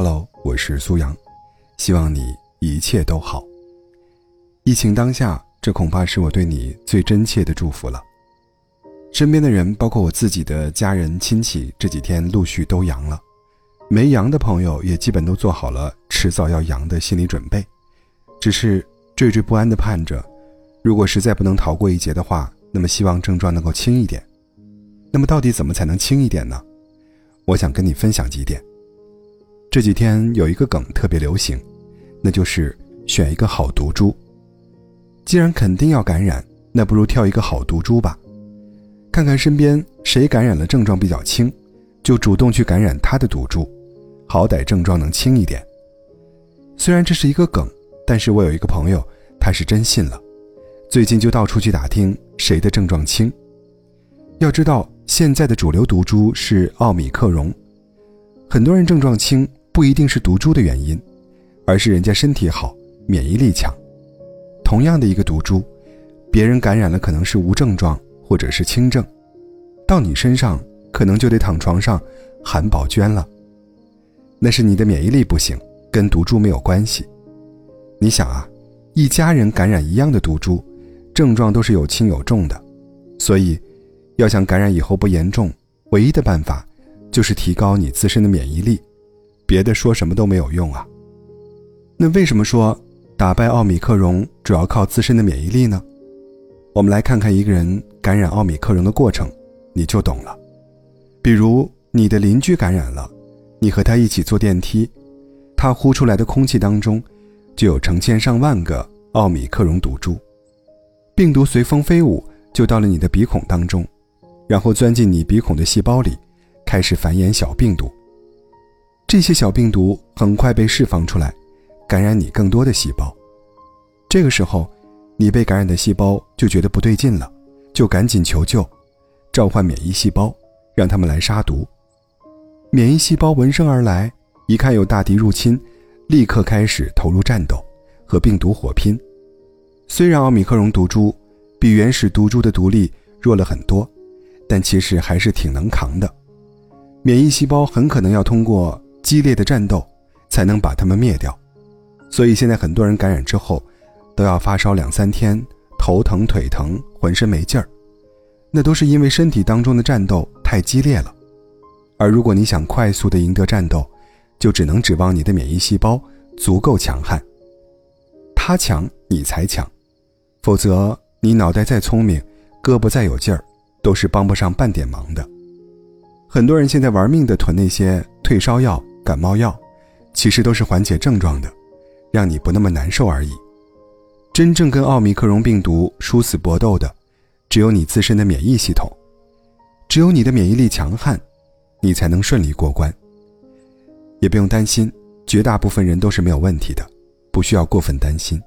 Hello，我是苏阳，希望你一切都好。疫情当下，这恐怕是我对你最真切的祝福了。身边的人，包括我自己的家人亲戚，这几天陆续都阳了，没阳的朋友也基本都做好了迟早要阳的心理准备，只是惴惴不安的盼着，如果实在不能逃过一劫的话，那么希望症状能够轻一点。那么到底怎么才能轻一点呢？我想跟你分享几点。这几天有一个梗特别流行，那就是选一个好毒株。既然肯定要感染，那不如挑一个好毒株吧。看看身边谁感染了症状比较轻，就主动去感染他的毒株，好歹症状能轻一点。虽然这是一个梗，但是我有一个朋友，他是真信了，最近就到处去打听谁的症状轻。要知道，现在的主流毒株是奥米克戎，很多人症状轻。不一定是毒株的原因，而是人家身体好，免疫力强。同样的一个毒株，别人感染了可能是无症状或者是轻症，到你身上可能就得躺床上含宝娟了。那是你的免疫力不行，跟毒株没有关系。你想啊，一家人感染一样的毒株，症状都是有轻有重的，所以要想感染以后不严重，唯一的办法就是提高你自身的免疫力。别的说什么都没有用啊。那为什么说打败奥米克戎主要靠自身的免疫力呢？我们来看看一个人感染奥米克戎的过程，你就懂了。比如你的邻居感染了，你和他一起坐电梯，他呼出来的空气当中就有成千上万个奥米克戎毒株，病毒随风飞舞，就到了你的鼻孔当中，然后钻进你鼻孔的细胞里，开始繁衍小病毒。这些小病毒很快被释放出来，感染你更多的细胞。这个时候，你被感染的细胞就觉得不对劲了，就赶紧求救，召唤免疫细胞，让他们来杀毒。免疫细胞闻声而来，一看有大敌入侵，立刻开始投入战斗，和病毒火拼。虽然奥密克戎毒株比原始毒株的毒力弱了很多，但其实还是挺能扛的。免疫细胞很可能要通过。激烈的战斗才能把它们灭掉，所以现在很多人感染之后都要发烧两三天，头疼腿疼，浑身没劲儿，那都是因为身体当中的战斗太激烈了。而如果你想快速的赢得战斗，就只能指望你的免疫细胞足够强悍，他强你才强，否则你脑袋再聪明，胳膊再有劲儿，都是帮不上半点忙的。很多人现在玩命的囤那些退烧药。感冒药，其实都是缓解症状的，让你不那么难受而已。真正跟奥密克戎病毒殊死搏斗的，只有你自身的免疫系统。只有你的免疫力强悍，你才能顺利过关。也不用担心，绝大部分人都是没有问题的，不需要过分担心。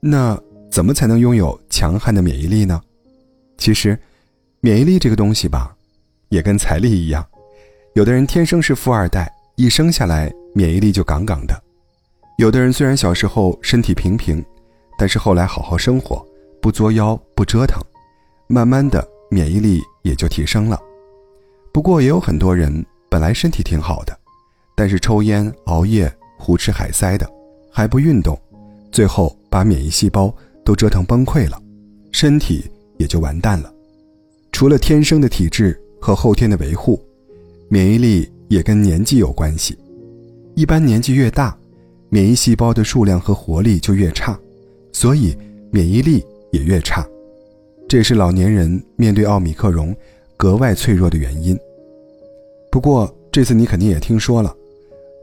那怎么才能拥有强悍的免疫力呢？其实，免疫力这个东西吧，也跟财力一样。有的人天生是富二代，一生下来免疫力就杠杠的；有的人虽然小时候身体平平，但是后来好好生活，不作妖不折腾，慢慢的免疫力也就提升了。不过也有很多人本来身体挺好的，但是抽烟熬夜胡吃海塞的，还不运动，最后把免疫细胞都折腾崩溃了，身体也就完蛋了。除了天生的体质和后天的维护。免疫力也跟年纪有关系，一般年纪越大，免疫细胞的数量和活力就越差，所以免疫力也越差。这也是老年人面对奥密克戎格外脆弱的原因。不过这次你肯定也听说了，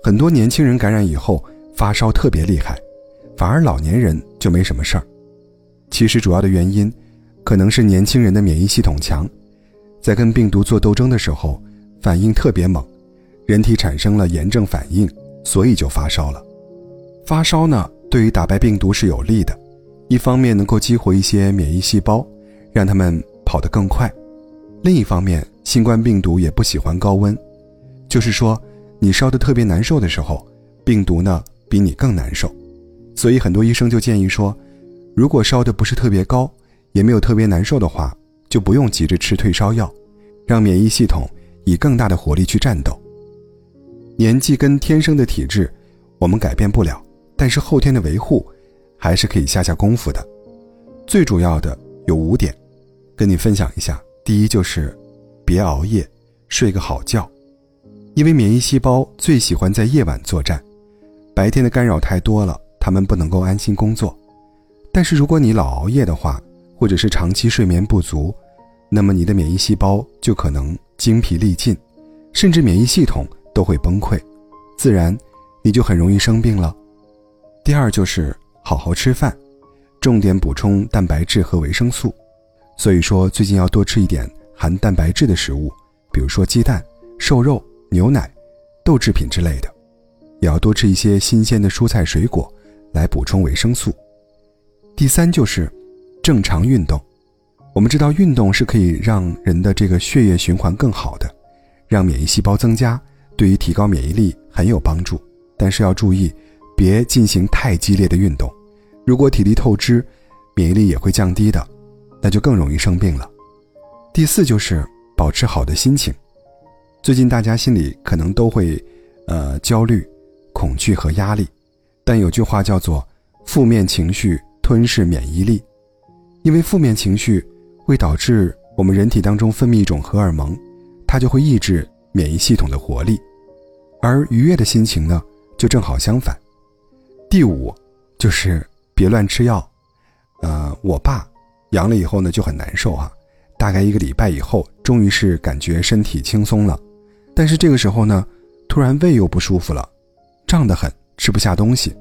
很多年轻人感染以后发烧特别厉害，反而老年人就没什么事儿。其实主要的原因，可能是年轻人的免疫系统强，在跟病毒做斗争的时候。反应特别猛，人体产生了炎症反应，所以就发烧了。发烧呢，对于打败病毒是有利的，一方面能够激活一些免疫细胞，让他们跑得更快；另一方面，新冠病毒也不喜欢高温，就是说，你烧得特别难受的时候，病毒呢比你更难受。所以很多医生就建议说，如果烧的不是特别高，也没有特别难受的话，就不用急着吃退烧药，让免疫系统。以更大的活力去战斗。年纪跟天生的体质，我们改变不了，但是后天的维护，还是可以下下功夫的。最主要的有五点，跟你分享一下。第一就是，别熬夜，睡个好觉，因为免疫细胞最喜欢在夜晚作战，白天的干扰太多了，他们不能够安心工作。但是如果你老熬夜的话，或者是长期睡眠不足，那么你的免疫细胞就可能精疲力尽，甚至免疫系统都会崩溃，自然你就很容易生病了。第二就是好好吃饭，重点补充蛋白质和维生素。所以说最近要多吃一点含蛋白质的食物，比如说鸡蛋、瘦肉、牛奶、豆制品之类的，也要多吃一些新鲜的蔬菜水果来补充维生素。第三就是正常运动。我们知道运动是可以让人的这个血液循环更好的，让免疫细胞增加，对于提高免疫力很有帮助。但是要注意，别进行太激烈的运动，如果体力透支，免疫力也会降低的，那就更容易生病了。第四就是保持好的心情。最近大家心里可能都会，呃，焦虑、恐惧和压力，但有句话叫做“负面情绪吞噬免疫力”，因为负面情绪。会导致我们人体当中分泌一种荷尔蒙，它就会抑制免疫系统的活力，而愉悦的心情呢，就正好相反。第五，就是别乱吃药。呃，我爸阳了以后呢，就很难受啊，大概一个礼拜以后，终于是感觉身体轻松了，但是这个时候呢，突然胃又不舒服了，胀得很，吃不下东西。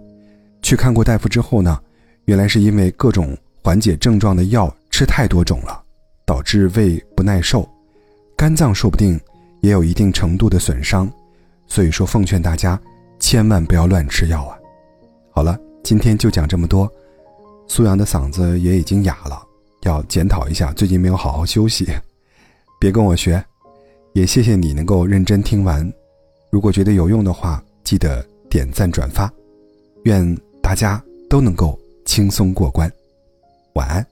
去看过大夫之后呢，原来是因为各种缓解症状的药。吃太多种了，导致胃不耐受，肝脏说不定也有一定程度的损伤，所以说奉劝大家千万不要乱吃药啊！好了，今天就讲这么多。苏阳的嗓子也已经哑了，要检讨一下，最近没有好好休息，别跟我学。也谢谢你能够认真听完，如果觉得有用的话，记得点赞转发。愿大家都能够轻松过关，晚安。